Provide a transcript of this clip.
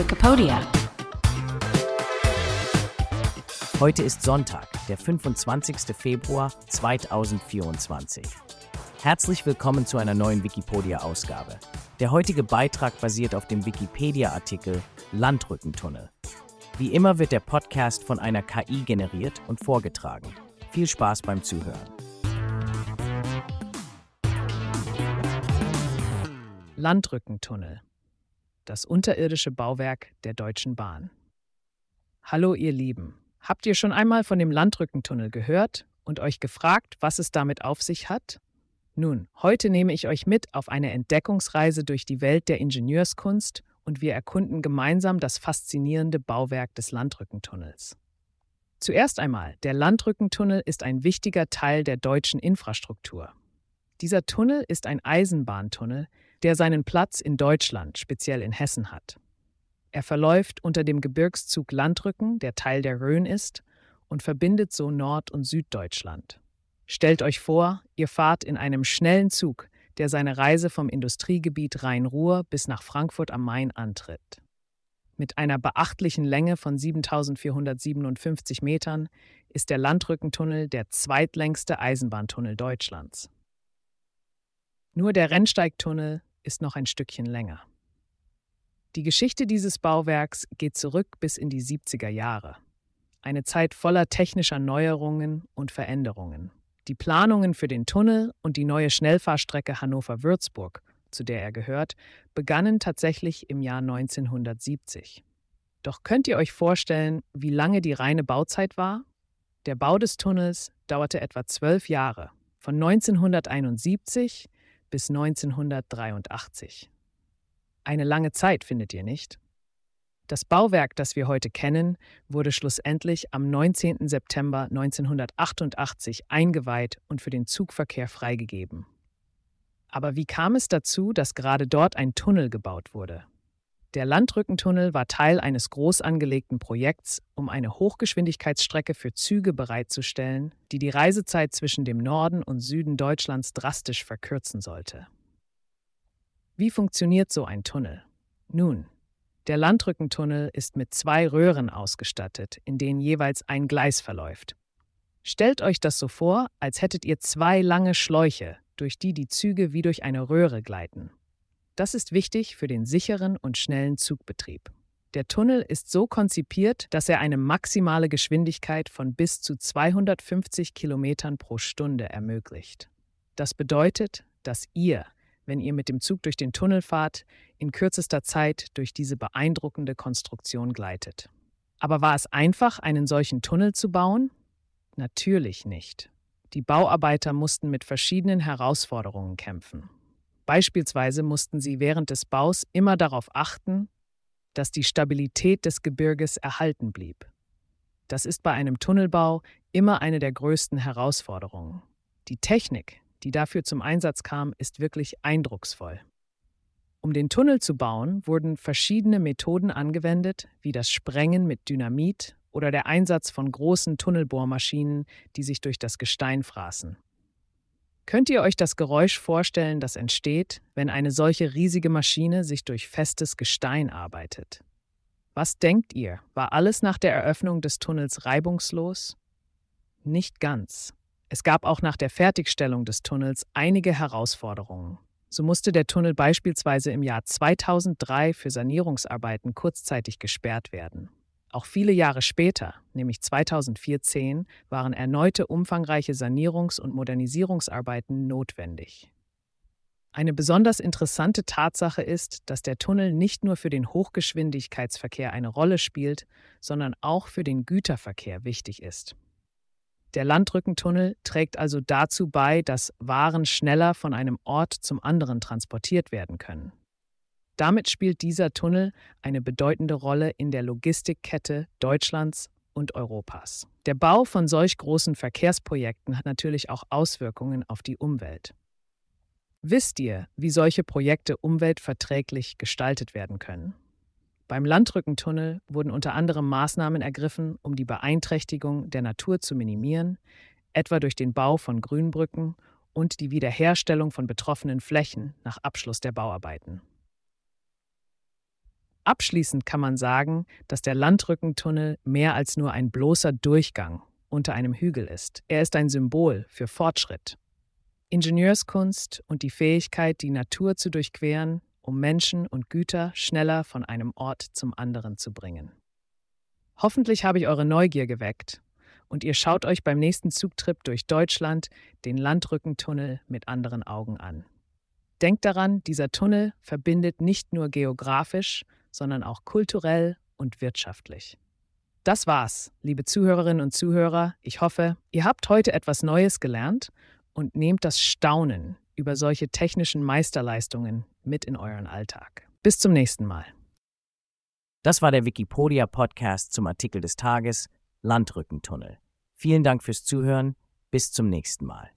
Wikipedia. Heute ist Sonntag, der 25. Februar 2024. Herzlich willkommen zu einer neuen Wikipedia-Ausgabe. Der heutige Beitrag basiert auf dem Wikipedia-Artikel Landrückentunnel. Wie immer wird der Podcast von einer KI generiert und vorgetragen. Viel Spaß beim Zuhören. Landrückentunnel. Das unterirdische Bauwerk der Deutschen Bahn. Hallo ihr Lieben. Habt ihr schon einmal von dem Landrückentunnel gehört und euch gefragt, was es damit auf sich hat? Nun, heute nehme ich euch mit auf eine Entdeckungsreise durch die Welt der Ingenieurskunst und wir erkunden gemeinsam das faszinierende Bauwerk des Landrückentunnels. Zuerst einmal, der Landrückentunnel ist ein wichtiger Teil der deutschen Infrastruktur. Dieser Tunnel ist ein Eisenbahntunnel, der seinen Platz in Deutschland, speziell in Hessen hat. Er verläuft unter dem Gebirgszug Landrücken, der Teil der Rhön ist, und verbindet so Nord- und Süddeutschland. Stellt euch vor, ihr fahrt in einem schnellen Zug, der seine Reise vom Industriegebiet Rhein-Ruhr bis nach Frankfurt am Main antritt. Mit einer beachtlichen Länge von 7457 Metern ist der Landrückentunnel der zweitlängste Eisenbahntunnel Deutschlands. Nur der Rennsteigtunnel ist noch ein Stückchen länger. Die Geschichte dieses Bauwerks geht zurück bis in die 70er Jahre. Eine Zeit voller technischer Neuerungen und Veränderungen. Die Planungen für den Tunnel und die neue Schnellfahrstrecke Hannover-Würzburg, zu der er gehört, begannen tatsächlich im Jahr 1970. Doch könnt ihr euch vorstellen, wie lange die reine Bauzeit war? Der Bau des Tunnels dauerte etwa zwölf Jahre, von 1971 bis 1983. Eine lange Zeit, findet ihr nicht? Das Bauwerk, das wir heute kennen, wurde schlussendlich am 19. September 1988 eingeweiht und für den Zugverkehr freigegeben. Aber wie kam es dazu, dass gerade dort ein Tunnel gebaut wurde? Der Landrückentunnel war Teil eines groß angelegten Projekts, um eine Hochgeschwindigkeitsstrecke für Züge bereitzustellen, die die Reisezeit zwischen dem Norden und Süden Deutschlands drastisch verkürzen sollte. Wie funktioniert so ein Tunnel? Nun, der Landrückentunnel ist mit zwei Röhren ausgestattet, in denen jeweils ein Gleis verläuft. Stellt euch das so vor, als hättet ihr zwei lange Schläuche, durch die die Züge wie durch eine Röhre gleiten. Das ist wichtig für den sicheren und schnellen Zugbetrieb. Der Tunnel ist so konzipiert, dass er eine maximale Geschwindigkeit von bis zu 250 Kilometern pro Stunde ermöglicht. Das bedeutet, dass ihr, wenn ihr mit dem Zug durch den Tunnel fahrt, in kürzester Zeit durch diese beeindruckende Konstruktion gleitet. Aber war es einfach, einen solchen Tunnel zu bauen? Natürlich nicht. Die Bauarbeiter mussten mit verschiedenen Herausforderungen kämpfen. Beispielsweise mussten sie während des Baus immer darauf achten, dass die Stabilität des Gebirges erhalten blieb. Das ist bei einem Tunnelbau immer eine der größten Herausforderungen. Die Technik, die dafür zum Einsatz kam, ist wirklich eindrucksvoll. Um den Tunnel zu bauen, wurden verschiedene Methoden angewendet, wie das Sprengen mit Dynamit oder der Einsatz von großen Tunnelbohrmaschinen, die sich durch das Gestein fraßen. Könnt ihr euch das Geräusch vorstellen, das entsteht, wenn eine solche riesige Maschine sich durch festes Gestein arbeitet? Was denkt ihr, war alles nach der Eröffnung des Tunnels reibungslos? Nicht ganz. Es gab auch nach der Fertigstellung des Tunnels einige Herausforderungen. So musste der Tunnel beispielsweise im Jahr 2003 für Sanierungsarbeiten kurzzeitig gesperrt werden. Auch viele Jahre später, nämlich 2014, waren erneute umfangreiche Sanierungs- und Modernisierungsarbeiten notwendig. Eine besonders interessante Tatsache ist, dass der Tunnel nicht nur für den Hochgeschwindigkeitsverkehr eine Rolle spielt, sondern auch für den Güterverkehr wichtig ist. Der Landrückentunnel trägt also dazu bei, dass Waren schneller von einem Ort zum anderen transportiert werden können. Damit spielt dieser Tunnel eine bedeutende Rolle in der Logistikkette Deutschlands und Europas. Der Bau von solch großen Verkehrsprojekten hat natürlich auch Auswirkungen auf die Umwelt. Wisst ihr, wie solche Projekte umweltverträglich gestaltet werden können? Beim Landrückentunnel wurden unter anderem Maßnahmen ergriffen, um die Beeinträchtigung der Natur zu minimieren, etwa durch den Bau von Grünbrücken und die Wiederherstellung von betroffenen Flächen nach Abschluss der Bauarbeiten. Abschließend kann man sagen, dass der Landrückentunnel mehr als nur ein bloßer Durchgang unter einem Hügel ist. Er ist ein Symbol für Fortschritt, Ingenieurskunst und die Fähigkeit, die Natur zu durchqueren, um Menschen und Güter schneller von einem Ort zum anderen zu bringen. Hoffentlich habe ich eure Neugier geweckt und ihr schaut euch beim nächsten Zugtrip durch Deutschland den Landrückentunnel mit anderen Augen an. Denkt daran, dieser Tunnel verbindet nicht nur geografisch, sondern auch kulturell und wirtschaftlich. Das war's, liebe Zuhörerinnen und Zuhörer. Ich hoffe, ihr habt heute etwas Neues gelernt und nehmt das Staunen über solche technischen Meisterleistungen mit in euren Alltag. Bis zum nächsten Mal. Das war der Wikipedia Podcast zum Artikel des Tages Landrückentunnel. Vielen Dank fürs Zuhören. Bis zum nächsten Mal.